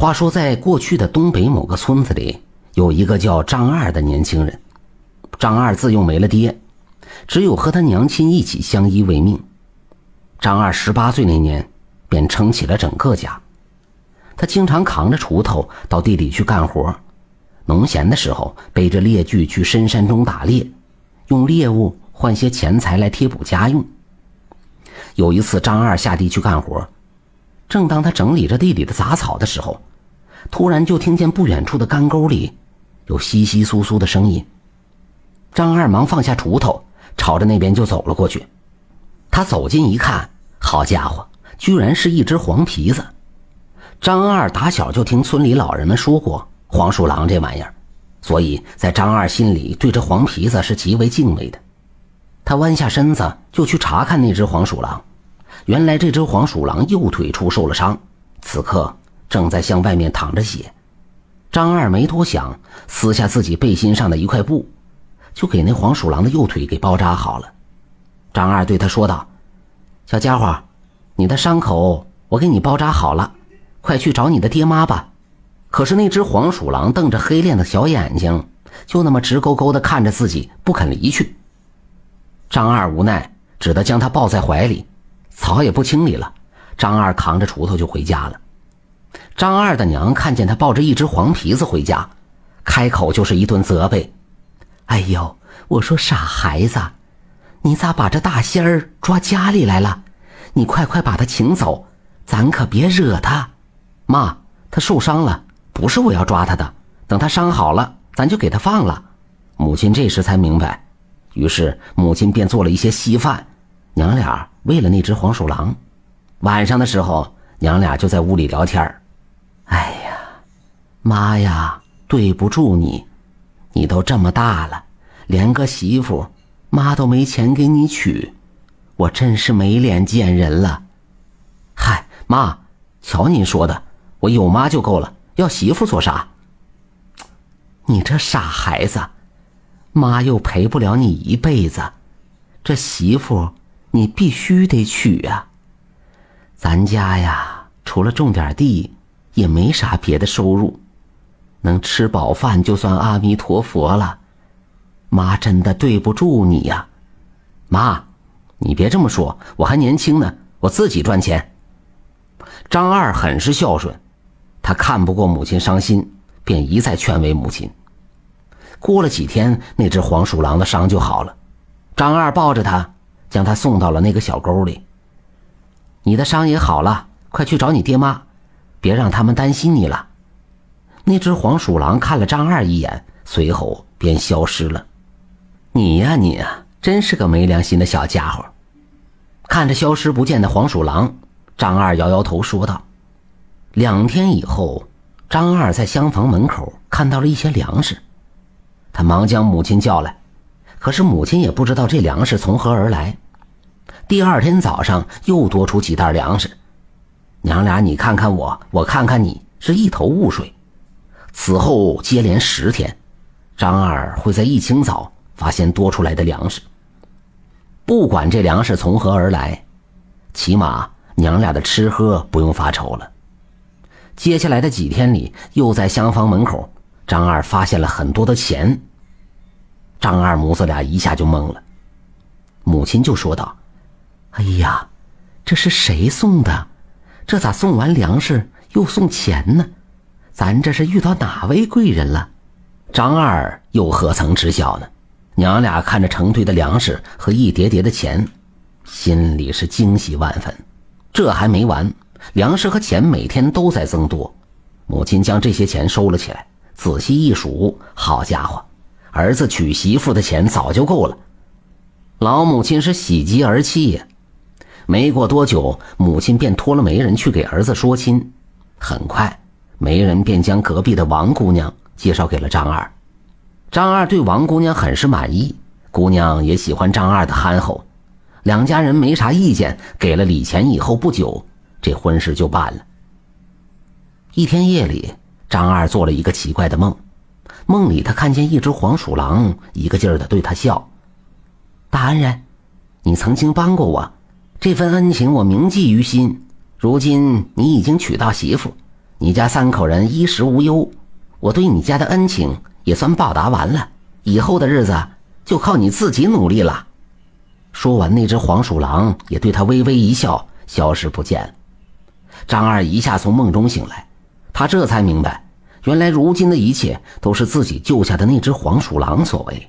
话说，在过去的东北某个村子里，有一个叫张二的年轻人。张二自幼没了爹，只有和他娘亲一起相依为命。张二十八岁那年，便撑起了整个家。他经常扛着锄头到地里去干活，农闲的时候背着猎具去深山中打猎，用猎物换些钱财来贴补家用。有一次，张二下地去干活，正当他整理着地里的杂草的时候，突然就听见不远处的干沟里有窸窸窣窣的声音。张二忙放下锄头，朝着那边就走了过去。他走近一看，好家伙，居然是一只黄皮子。张二打小就听村里老人们说过黄鼠狼这玩意儿，所以在张二心里对这黄皮子是极为敬畏的。他弯下身子就去查看那只黄鼠狼。原来这只黄鼠狼右腿处受了伤，此刻正在向外面淌着血。张二没多想，撕下自己背心上的一块布，就给那黄鼠狼的右腿给包扎好了。张二对他说道：“小家伙，你的伤口我给你包扎好了，快去找你的爹妈吧。”可是那只黄鼠狼瞪着黑亮的小眼睛，就那么直勾勾地看着自己，不肯离去。张二无奈，只得将他抱在怀里。草也不清理了，张二扛着锄头就回家了。张二的娘看见他抱着一只黄皮子回家，开口就是一顿责备：“哎呦，我说傻孩子，你咋把这大仙儿抓家里来了？你快快把他请走，咱可别惹他。妈，他受伤了，不是我要抓他的。等他伤好了，咱就给他放了。”母亲这时才明白，于是母亲便做了一些稀饭。娘俩为了那只黄鼠狼，晚上的时候，娘俩就在屋里聊天哎呀，妈呀，对不住你，你都这么大了，连个媳妇，妈都没钱给你娶，我真是没脸见人了。嗨，妈，瞧您说的，我有妈就够了，要媳妇做啥？你这傻孩子，妈又陪不了你一辈子，这媳妇。你必须得娶呀！咱家呀，除了种点地，也没啥别的收入，能吃饱饭就算阿弥陀佛了。妈真的对不住你呀，妈，你别这么说，我还年轻呢，我自己赚钱。张二很是孝顺，他看不过母亲伤心，便一再劝慰母亲。过了几天，那只黄鼠狼的伤就好了，张二抱着他。将他送到了那个小沟里。你的伤也好了，快去找你爹妈，别让他们担心你了。那只黄鼠狼看了张二一眼，随后便消失了。你呀，你呀，真是个没良心的小家伙！看着消失不见的黄鼠狼，张二摇摇头说道：“两天以后，张二在厢房门口看到了一些粮食，他忙将母亲叫来。”可是母亲也不知道这粮食从何而来。第二天早上又多出几袋粮食，娘俩你看看我，我看看你，是一头雾水。此后接连十天，张二会在一清早发现多出来的粮食。不管这粮食从何而来，起码娘俩的吃喝不用发愁了。接下来的几天里，又在厢房门口，张二发现了很多的钱。张二母子俩一下就懵了，母亲就说道：“哎呀，这是谁送的？这咋送完粮食又送钱呢？咱这是遇到哪位贵人了？”张二又何曾知晓呢？娘俩看着成堆的粮食和一叠叠的钱，心里是惊喜万分。这还没完，粮食和钱每天都在增多。母亲将这些钱收了起来，仔细一数，好家伙！儿子娶媳妇的钱早就够了，老母亲是喜极而泣呀。没过多久，母亲便托了媒人去给儿子说亲。很快，媒人便将隔壁的王姑娘介绍给了张二。张二对王姑娘很是满意，姑娘也喜欢张二的憨厚，两家人没啥意见。给了礼钱以后不久，这婚事就办了。一天夜里，张二做了一个奇怪的梦。梦里，他看见一只黄鼠狼，一个劲儿的对他笑。大恩人，你曾经帮过我，这份恩情我铭记于心。如今你已经娶到媳妇，你家三口人衣食无忧，我对你家的恩情也算报答完了。以后的日子就靠你自己努力了。说完，那只黄鼠狼也对他微微一笑，消失不见了。张二一下从梦中醒来，他这才明白，原来如今的一切都是自己救下的那只黄鼠狼所为。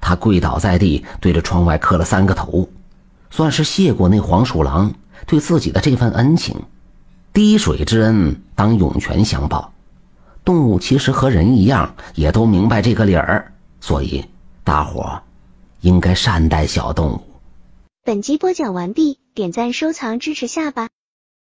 他跪倒在地，对着窗外磕了三个头，算是谢过那黄鼠狼对自己的这份恩情。滴水之恩，当涌泉相报。动物其实和人一样，也都明白这个理儿，所以大伙应该善待小动物。本集播讲完毕，点赞收藏支持下吧。